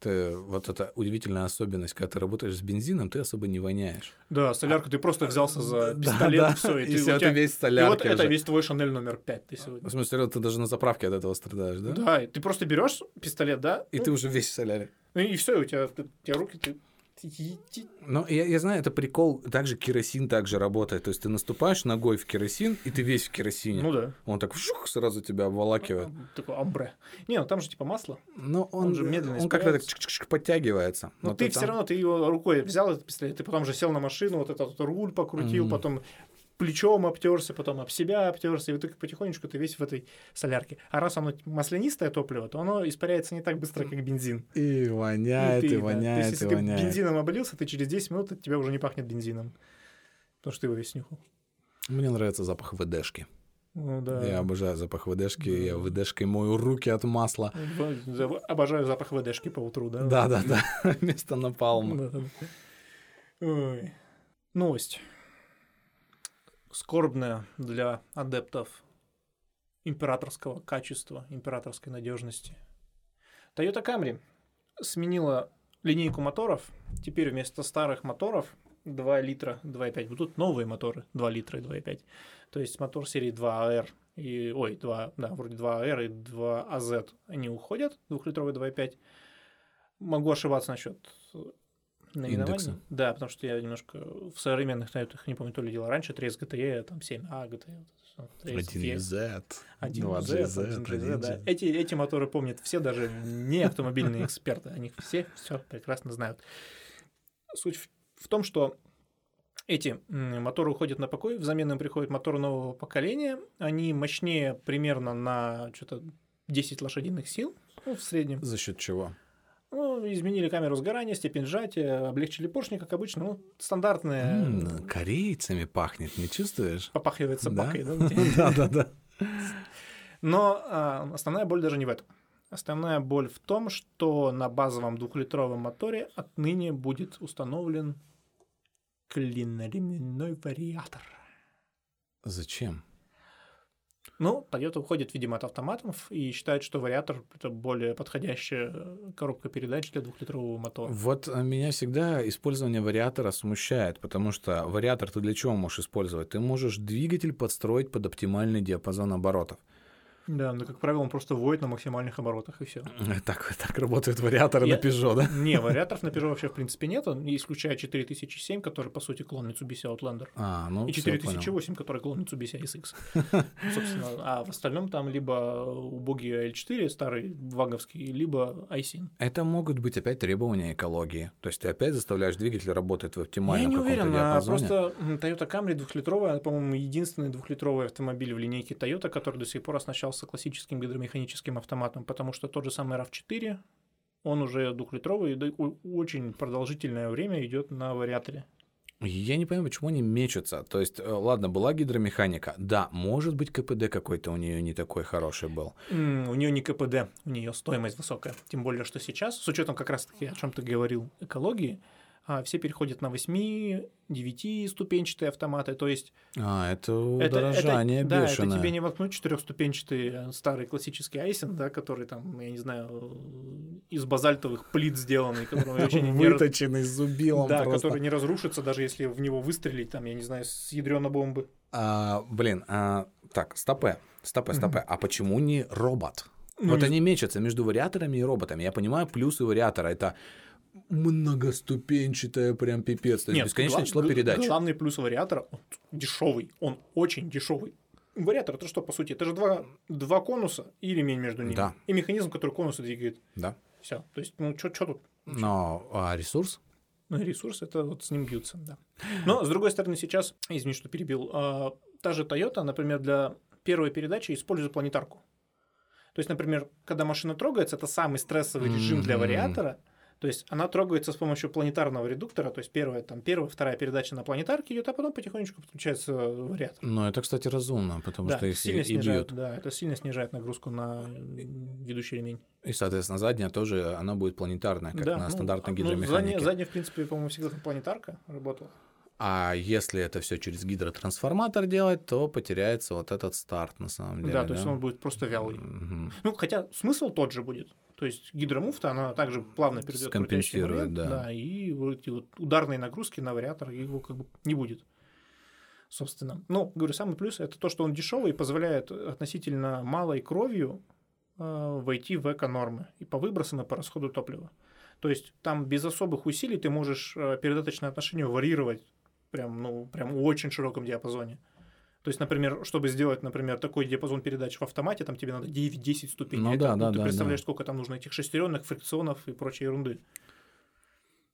Ты, вот эта удивительная особенность, когда ты работаешь с бензином, ты особо не воняешь. Да, солярку ты просто взялся за Да, пистолет, да, и все. и всё, ты весь в И вот это весь твой Шанель номер 5 ты сегодня. В смысле, ты даже на заправке от этого страдаешь, да? Да, и ты просто берешь пистолет, да? И ну, ты уже весь в соляре. ну и все, у тебя, ты- у тебя руки, ты... Ну, я, я знаю, это прикол, также керосин также работает. То есть ты наступаешь ногой в керосин, и ты весь в керосине. Ну да. Он так вжух, сразу тебя обволакивает. Такой амбре. Не, ну там же типа масло. Но он, Он же медленно Он как-то так подтягивается. Но Вот ты это- все равно, ты его рукой взял этот пистолет, ты потом же сел на машину, вот этот вот руль покрутил, Мгм. потом плечом обтерся, потом об себя обтерся, и вот так потихонечку ты весь в этой солярке. А раз оно маслянистое топливо, то оно испаряется не так быстро, как бензин. И воняет, Ну, ты, и да. Воняет, есть, и если ты воняет. бензином облился, ты через 10 минут от тебя уже не пахнет бензином. Потому что ты его весь нюхал. Мне нравится запах ВДшки. Ну да. Я обожаю запах ВДшки. Да. Я ВДшкой мою руки от масла. Обожаю запах ВДшки по утру, да? Да, да, да. Вместо напалма. Да, да, да. Ой. Новость. Скорбная для адептов императорского качества, императорской надежности. Toyota Camry сменила линейку моторов. Теперь вместо старых моторов 2 литра, 2,5 будут новые моторы 2 литра и 2,5. То есть мотор серии 2AR и, ой, 2, да, вроде 2AR и 2AZ, они уходят, двухлитровый 2,5. Могу ошибаться насчет наименований. Индекса. Да, потому что я немножко в современных наютах, не помню, то ли дело раньше, 3 GTE, там 7А GTE. вот это всё, 3 1Z. 1 2 GZ, GZ, 1 GZ, 1 да. Эти, эти моторы помнят все, даже не автомобильные эксперты. Они все все прекрасно знают. Суть в, в том, что эти моторы уходят на покой, взамен им приходит мотор нового поколения. Они мощнее примерно на что-то 10 лошадиных сил ну, в среднем. За счет чего? Ну, изменили камеру сгорания, степень сжатия, облегчили поршни, как обычно. Ну, стандартная. М, Корейцами пахнет, не чувствуешь? Попахивает собакой, да? Да, да, да. Но а, основная боль даже не в этом. Основная боль в том, что на базовом двухлитровом моторе отныне будет установлен клиноременной вариатор. Зачем? Ну, Toyota уходит, видимо, от автоматов и считает, что вариатор — это более подходящая э, коробка передач для двухлитрового мотора. Вот а, меня всегда использование вариатора смущает, потому что вариатор ты для чего можешь использовать? Ты можешь двигатель подстроить под оптимальный диапазон оборотов. Да, но, как правило, он просто воет на максимальных оборотах, и все. Так, так работают вариаторы Я- на Peugeot, да? Не, вариаторов на Peugeot вообще в принципе нет, исключая 4007, который, по сути, клон Mitsubishi Outlander. А, ну И всё, 4008, который клон Mitsubishi SX. Собственно, а в остальном там либо убогий L4 старый ваговский, либо iSyn. Это могут быть опять требования экологии. То есть ты опять заставляешь двигатель работать в оптимальном Я не уверен, а просто Toyota Camry двухлитровая, по-моему, единственный двухлитровый автомобиль в линейке Toyota, который до сих пор оснащался классическим гидромеханическим автоматом, потому что тот же самый RAV4, он уже двухлитровый, и очень продолжительное время идет на вариаторе. Я не понимаю, почему они мечутся. То есть, э, ладно, была гидромеханика. Да, может быть, КПД какой-то у нее не такой хороший был. М, У нее не КПД, у нее стоимость высокая. Тем более, что сейчас, с учетом как раз-таки, о чем ты говорил, экологии, все переходят на 8-9 ступенчатые автоматы. То есть А, это это, удорожание это, да, бешеное. это тебе не воткнуть четырехступенчатый э, старый классический айсен, да, который там, я не знаю, э, из базальтовых плит сделанный, который очень не Выточенный зубилом да, просто. который не разрушится, даже если в него выстрелить, там, я не знаю, с ядрёной бомбы. А, блин, а, так, стопе, стопе, стопе. А почему не робот? Ну, вот не они мечутся между вариаторами и роботами. Я понимаю плюсы вариатора. Это многоступенчатая прям пипец. Нет, бесконечное число передач. Главный плюс вариатора он дешевый, он очень дешевый. Вариатор это что, по сути? Это же два, два конуса и ремень между ними. Да. И механизм, который конусы двигает. Да. Все. То есть, ну, что тут? Но а ресурс? Ну, ресурс, это вот с ним бьются, да. Но, с другой стороны, сейчас, извини, что перебил, а, та же Toyota, например, для первой передачи использует планетарку. То есть, например, когда машина трогается, это самый стрессовый режим для Мгм. вариатора. То есть она трогается с помощью планетарного редуктора, то есть первая, там, первая, вторая передача на планетарке идет, а потом потихонечку подключается вариатор. Ну, это, кстати, разумно, потому да, что их сильно и снижает, бьют. да, это сильно снижает нагрузку на э, ведущий ремень. И, соответственно, задняя тоже, она будет планетарная, как да, на ну, стандартной а, ну, гидромеханике. задняя, задняя, в принципе, по-моему, всегда планетарка работала. А если это все через гидротрансформатор делать, то потеряется вот этот старт на самом деле. да, то есть он будет просто вялый. Мгм. Ну, хотя смысл тот же будет. То есть гидромуфта, она также плавно перейдет Скомпенсирует, момент, да. и вот эти вот ударные нагрузки на вариатор его как бы не будет. Собственно. Ну, говорю, самый плюс это то, что он дешевый и позволяет относительно малой кровью э, войти в эко-нормы и по выбросам, и по расходу топлива. То есть там без особых усилий ты можешь э, передаточное отношение варьировать прям, ну, прям в очень широком диапазоне. То есть, например, чтобы сделать, например, такой диапазон передач в автомате, там тебе надо 9-10 ступеней. Ну Это, да, да, ты да, представляешь, да. сколько там нужно этих шестеренок, фрикционов и прочей ерунды.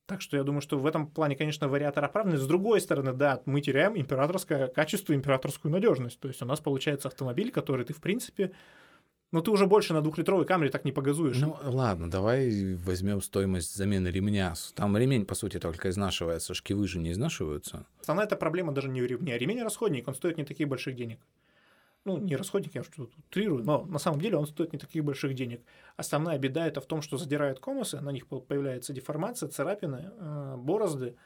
Так что я думаю, что в этом плане, конечно, вариатор оправданный. С другой стороны, да, мы теряем императорское качество, императорскую надежность. То есть у нас получается автомобиль, который ты, в принципе, ну ты уже больше на двухлитровой камере так не погазуешь. Ну ладно, давай возьмем стоимость замены ремня. Там ремень, по сути, только изнашивается, шкивы же не изнашиваются. Основная эта проблема даже не в ремне. Ремень расходник, он стоит не таких больших денег. Ну, не расходник, я что-то утрирую, но на самом деле он стоит не таких больших денег. Основная беда это в том, что задирают конусы, на них появляется деформация, царапины, э, борозды,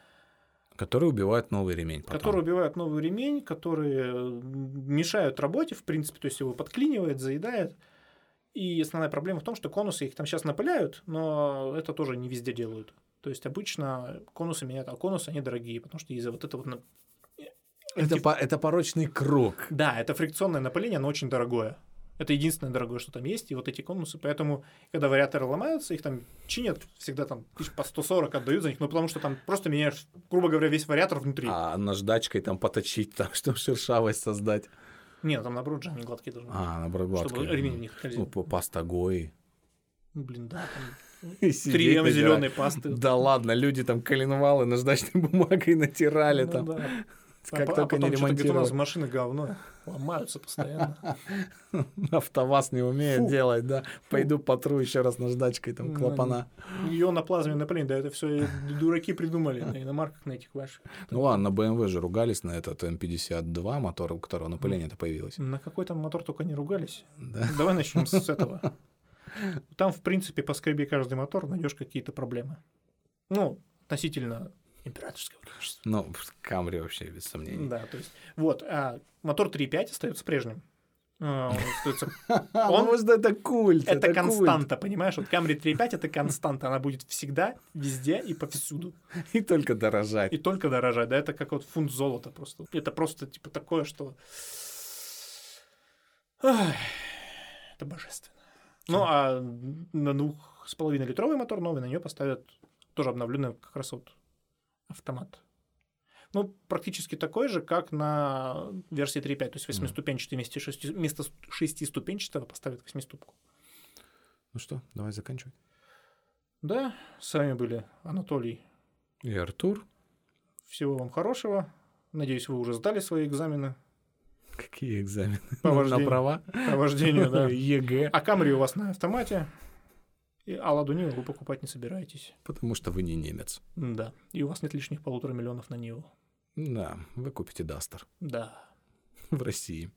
Которые убивают новый ремень. потом. которые убивают новый ремень, которые мешают работе, в принципе, то есть его подклинивает, заедает. И основная проблема в том, что конусы их там сейчас напыляют, но это тоже не везде делают. То есть обычно конусы меняют, а конусы они дорогие, потому что из-за вот этого... на- Это, по- это порочный круг. Да, это фрикционное напыление, оно очень дорогое. Это единственное дорогое, что там есть, и вот эти конусы. Поэтому, когда вариаторы ломаются, их там чинят, всегда там тысяч по 140 отдают за них, ну потому что там просто меняешь, грубо говоря, весь вариатор внутри. А наждачкой там поточить, так, чтобы шершавость создать. Нет, там наоборот же они гладкие должны быть. А, наоборот, чтобы гладкой. ремень в них скользил. Ну, паста Гои. Ну, Блин, да, там И 3 сидеть м натирать. зеленой пасты. Да ладно, люди там коленвалы наждачной бумагой натирали Ну там. да. Как а, только а не потом что-то где-то у нас машины говно. Ломаются постоянно. АвтоВАЗ не умеет делать, да. Пойду потру еще раз наждачкой там Ну, клапана. Ее на плазме напыление, да это все дураки придумали на иномарках на этих ваших. Ну ладно, на BMW же ругались на этот М52 мотор, у которого напыление-то появилось. На какой там мотор только не ругались. Да. Давай начнем с этого. Там, в принципе, по скребе каждый мотор найдешь какие-то проблемы. Ну, относительно императорского качества. Ну, Камри вообще без сомнений. Да, то есть, вот, а мотор 3.5 остается прежним. А, он остается А, ну, может, это культ. Это константа, понимаешь? Вот Camry 3.5 это константа, она будет всегда, везде и повсюду. И только дорожать. И только дорожать, да, это как вот фунт золота просто. Это просто типа такое, что... Это божественно. Ну, а на двух с половиной литровый мотор новый, на нее поставят тоже обновленный как раз вот автомат. Ну, практически такой же, как на версии 3.5, то есть восьмиступенчатый вместо, шести, вместо шестиступенчатого поставят восьмиступку. Ну что, давай заканчивать. Да, с вами были Анатолий. И Артур. Всего вам хорошего. Надеюсь, вы уже сдали свои экзамены Какие экзамены? По На вождению. права? по вождению, да. ЕГЭ. А Камри у вас на автомате, а Ладу Ниву вы покупать не собираетесь. Потому что вы не немец. Да. И у вас нет лишних полутора миллионов на Ниву. Да, вы купите Дастер Да. в России.